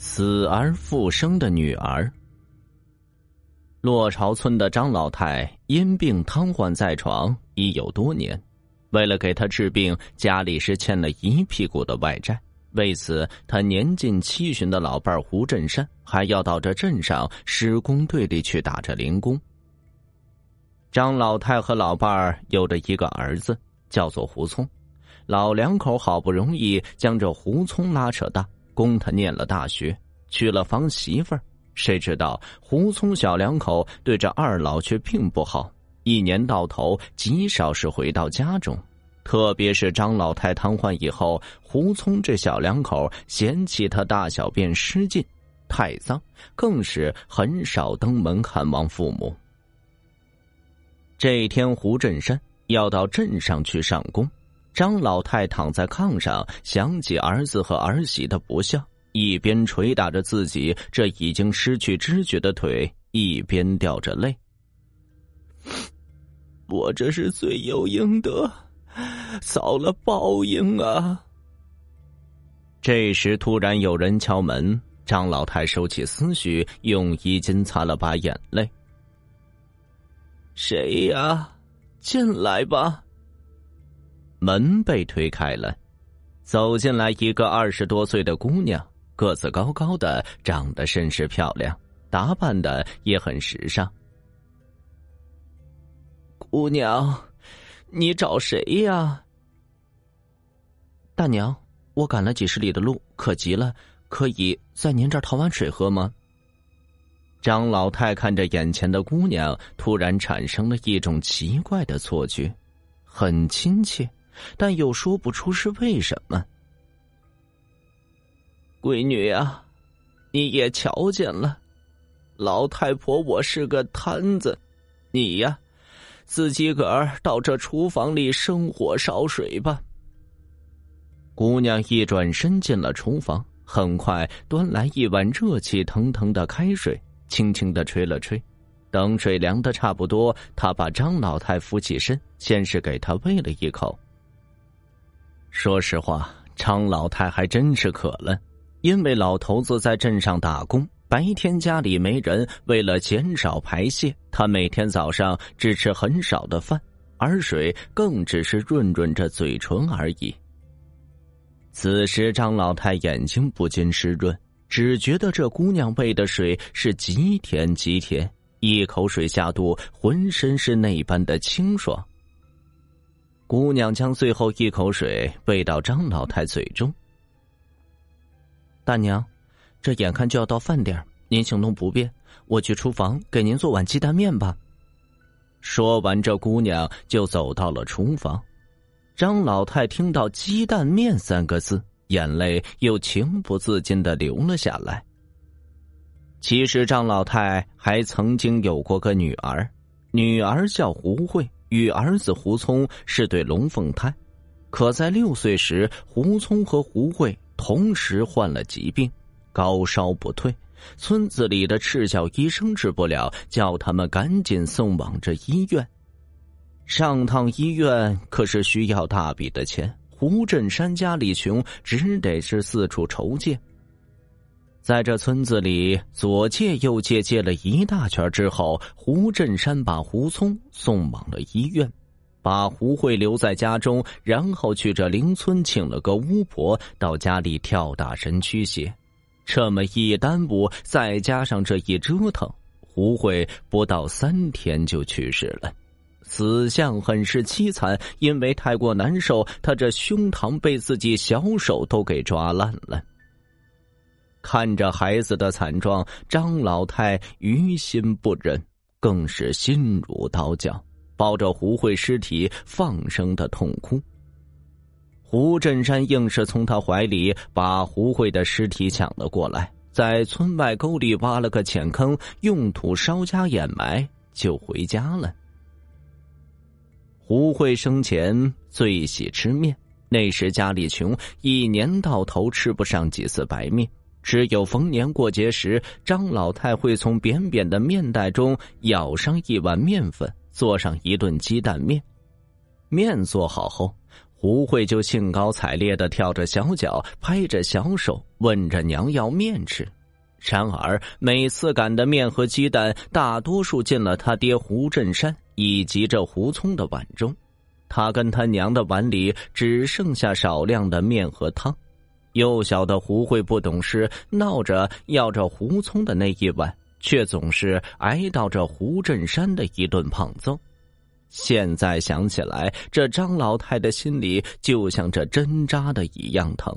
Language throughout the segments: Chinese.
死而复生的女儿。洛朝村的张老太因病瘫痪在床已有多年，为了给她治病，家里是欠了一屁股的外债。为此，他年近七旬的老伴胡振山还要到这镇上施工队里去打着零工。张老太和老伴儿有着一个儿子，叫做胡聪。老两口好不容易将这胡聪拉扯大，供他念了大学，娶了房媳妇儿。谁知道胡聪小两口对这二老却并不好，一年到头极少是回到家中，特别是张老太瘫痪以后，胡聪这小两口嫌弃他大小便失禁，太脏，更是很少登门看望父母。这一天，胡振山要到镇上去上工，张老太躺在炕上，想起儿子和儿媳的不孝。一边捶打着自己这已经失去知觉的腿，一边掉着泪。我这是罪有应得，遭了报应啊！这时突然有人敲门，张老太收起思绪，用衣襟擦了把眼泪。谁呀？进来吧。门被推开了，走进来一个二十多岁的姑娘。个子高高的，长得甚是漂亮，打扮的也很时尚。姑娘，你找谁呀？大娘，我赶了几十里的路，可急了，可以在您这儿讨碗水喝吗？张老太看着眼前的姑娘，突然产生了一种奇怪的错觉，很亲切，但又说不出是为什么。闺女啊，你也瞧见了，老太婆我是个摊子，你呀，自己个儿到这厨房里生火烧水吧。姑娘一转身进了厨房，很快端来一碗热气腾腾的开水，轻轻的吹了吹，等水凉的差不多，她把张老太扶起身，先是给她喂了一口。说实话，张老太还真是渴了。因为老头子在镇上打工，白天家里没人，为了减少排泄，他每天早上只吃很少的饭，而水更只是润润着嘴唇而已。此时张老太眼睛不禁湿润，只觉得这姑娘喂的水是极甜极甜，一口水下肚，浑身是那般的清爽。姑娘将最后一口水喂到张老太嘴中。大娘，这眼看就要到饭点您行动不便，我去厨房给您做碗鸡蛋面吧。说完，这姑娘就走到了厨房。张老太听到“鸡蛋面”三个字，眼泪又情不自禁的流了下来。其实，张老太还曾经有过个女儿，女儿叫胡慧，与儿子胡聪是对龙凤胎。可在六岁时，胡聪和胡慧。同时患了疾病，高烧不退，村子里的赤脚医生治不了，叫他们赶紧送往这医院。上趟医院可是需要大笔的钱，胡振山家里穷，只得是四处筹借。在这村子里左借右借，借了一大圈之后，胡振山把胡聪送往了医院。把胡慧留在家中，然后去这邻村请了个巫婆到家里跳大神驱邪。这么一耽误，再加上这一折腾，胡慧不到三天就去世了，死相很是凄惨。因为太过难受，他这胸膛被自己小手都给抓烂了。看着孩子的惨状，张老太于心不忍，更是心如刀绞。抱着胡慧尸体放声的痛哭。胡振山硬是从他怀里把胡慧的尸体抢了过来，在村外沟里挖了个浅坑，用土稍加掩埋，就回家了。胡慧生前最喜吃面，那时家里穷，一年到头吃不上几次白面，只有逢年过节时，张老太会从扁扁的面袋中舀上一碗面粉，做上一顿鸡蛋面。面做好后，胡慧就兴高采烈的跳着小脚，拍着小手，问着娘要面吃。然而每次擀的面和鸡蛋，大多数进了他爹胡振山以及这胡聪的碗中，他跟他娘的碗里只剩下少量的面和汤。幼小的胡慧不懂事，闹着要着胡聪的那一碗，却总是挨到这胡振山的一顿胖揍。现在想起来，这张老太的心里就像这针扎的一样疼。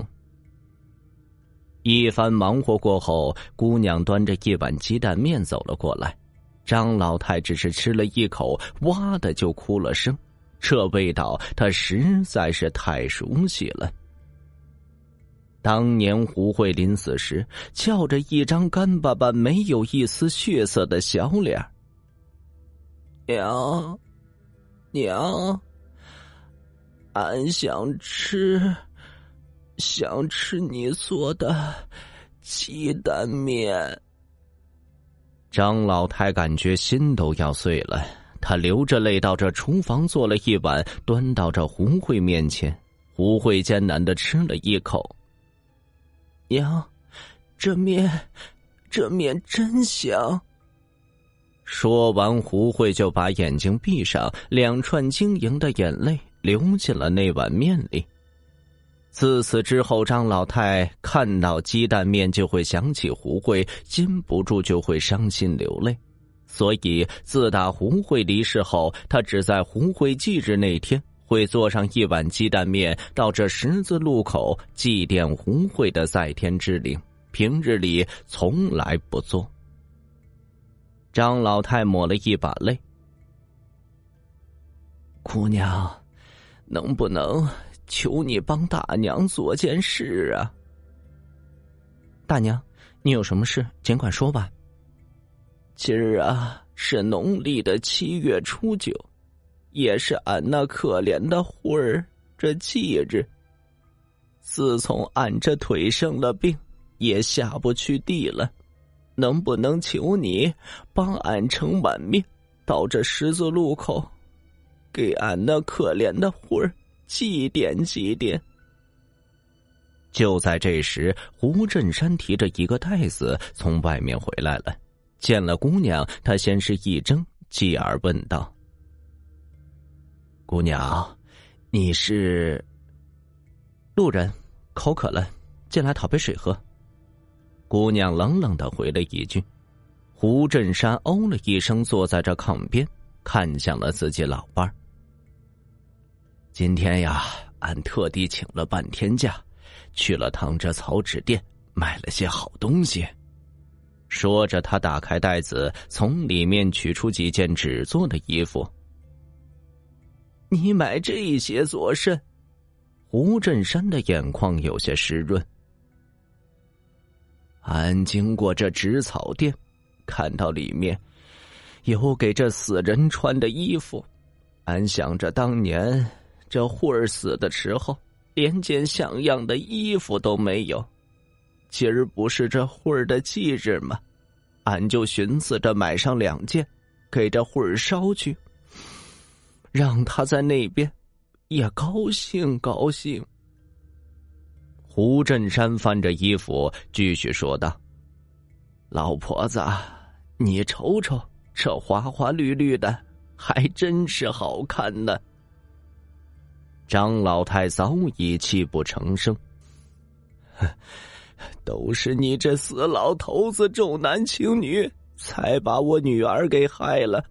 一番忙活过后，姑娘端着一碗鸡蛋面走了过来，张老太只是吃了一口，哇的就哭了声。这味道，她实在是太熟悉了。当年胡慧临死时，翘着一张干巴巴、没有一丝血色的小脸。娘。娘，俺想吃，想吃你做的鸡蛋面。张老太感觉心都要碎了，她流着泪到这厨房做了一碗，端到这胡慧面前。胡慧艰难的吃了一口。娘，这面，这面真香。说完，胡慧就把眼睛闭上，两串晶莹的眼泪流进了那碗面里。自此之后，张老太看到鸡蛋面就会想起胡慧，禁不住就会伤心流泪。所以，自打胡慧离世后，他只在胡慧忌日那天会做上一碗鸡蛋面，到这十字路口祭奠红慧的在天之灵。平日里从来不做。张老太抹了一把泪，姑娘，能不能求你帮大娘做件事啊？大娘，你有什么事尽管说吧。今儿啊是农历的七月初九，也是俺那可怜的魂儿这忌日。自从俺这腿生了病，也下不去地了。能不能求你帮俺盛碗面，到这十字路口，给俺那可怜的魂儿祭奠祭奠？就在这时，胡振山提着一个袋子从外面回来了。见了姑娘，他先是一怔，继而问道：“姑娘，你是路人，口渴了，进来讨杯水喝。”姑娘冷冷的回了一句：“胡振山哦了一声，坐在这炕边，看向了自己老伴儿。今天呀，俺特地请了半天假，去了趟这草纸店，买了些好东西。”说着，他打开袋子，从里面取出几件纸做的衣服。你买这些做甚？胡振山的眼眶有些湿润。俺经过这纸草店，看到里面有给这死人穿的衣服。俺想着当年这慧儿死的时候，连件像样的衣服都没有。今儿不是这慧儿的忌日吗？俺就寻思着买上两件，给这慧儿捎去，让他在那边也高兴高兴。胡振山翻着衣服，继续说道：“老婆子，你瞅瞅，这花花绿绿的，还真是好看呢。”张老太早已泣不成声：“都是你这死老头子重男轻女，才把我女儿给害了，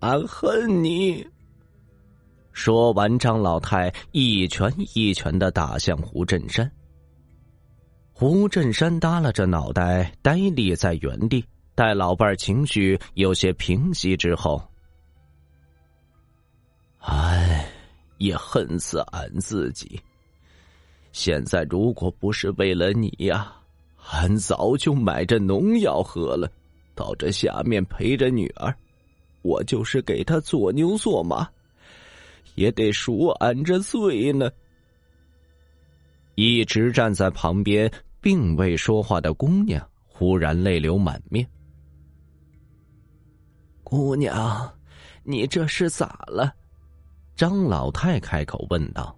俺恨你！”说完，张老太一拳一拳的打向胡振山。胡振山耷拉着脑袋，呆立在原地。待老伴儿情绪有些平息之后，唉，也恨死俺自己。现在如果不是为了你呀，俺早就买着农药喝了，到这下面陪着女儿，我就是给他做牛做马，也得赎俺这罪呢。一直站在旁边并未说话的姑娘，忽然泪流满面。姑娘，你这是咋了？张老太开口问道。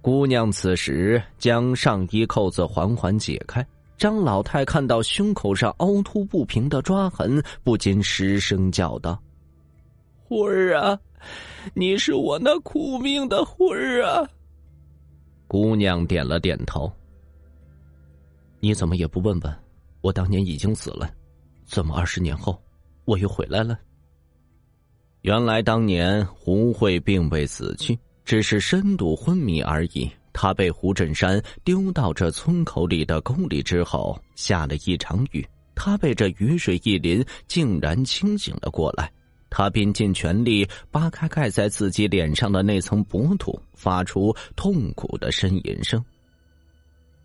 姑娘此时将上衣扣子缓缓解开，张老太看到胸口上凹凸不平的抓痕，不禁失声叫道：“魂儿啊，你是我那苦命的魂儿啊！”姑娘点了点头。你怎么也不问问，我当年已经死了，怎么二十年后我又回来了？原来当年胡慧并未死去。只是深度昏迷而已。他被胡振山丢到这村口里的沟里之后，下了一场雨。他被这雨水一淋，竟然清醒了过来。他便尽全力扒开盖在自己脸上的那层薄土，发出痛苦的呻吟声。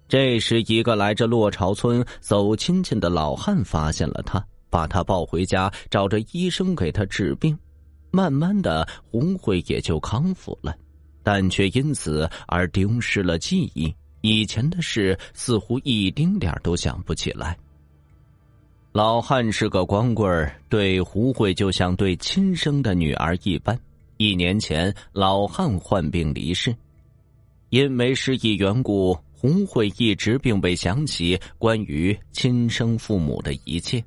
这时，一个来着落潮村走亲戚的老汉发现了他，把他抱回家，找着医生给他治病。慢慢的，红慧也就康复了。但却因此而丢失了记忆，以前的事似乎一丁点都想不起来。老汉是个光棍对胡慧就像对亲生的女儿一般。一年前，老汉患病离世，因为失忆缘故，胡慧一直并未想起关于亲生父母的一切，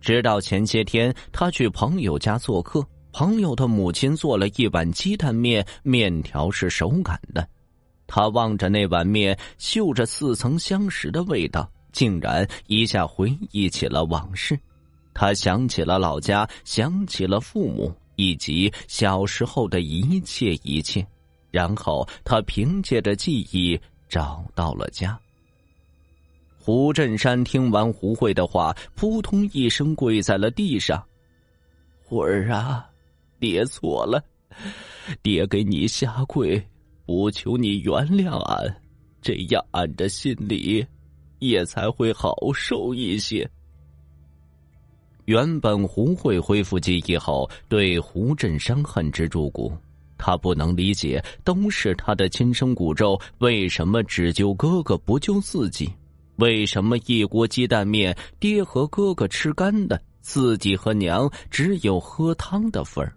直到前些天，他去朋友家做客。朋友的母亲做了一碗鸡蛋面，面条是手擀的。他望着那碗面，嗅着似曾相识的味道，竟然一下回忆起了往事。他想起了老家，想起了父母，以及小时候的一切一切。然后他凭借着记忆找到了家。胡振山听完胡慧的话，扑通一声跪在了地上：“慧儿啊！”爹错了，爹给你下跪，不求你原谅俺，这样俺的心里也才会好受一些。原本胡慧恢复记忆后，对胡振山恨之入骨，他不能理解，都是他的亲生骨肉，为什么只救哥哥不救自己？为什么一锅鸡蛋面，爹和哥哥吃干的，自己和娘只有喝汤的份儿？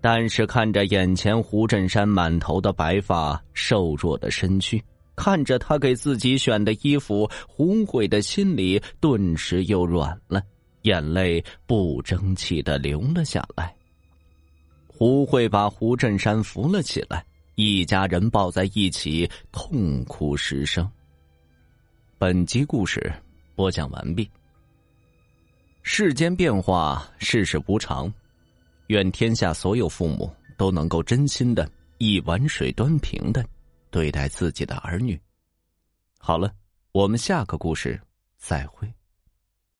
但是看着眼前胡振山满头的白发、瘦弱的身躯，看着他给自己选的衣服，胡慧的心里顿时又软了，眼泪不争气的流了下来。胡慧把胡振山扶了起来，一家人抱在一起痛哭失声。本集故事播讲完毕。世间变化，世事无常。愿天下所有父母都能够真心的一碗水端平的对待自己的儿女。好了，我们下个故事再会。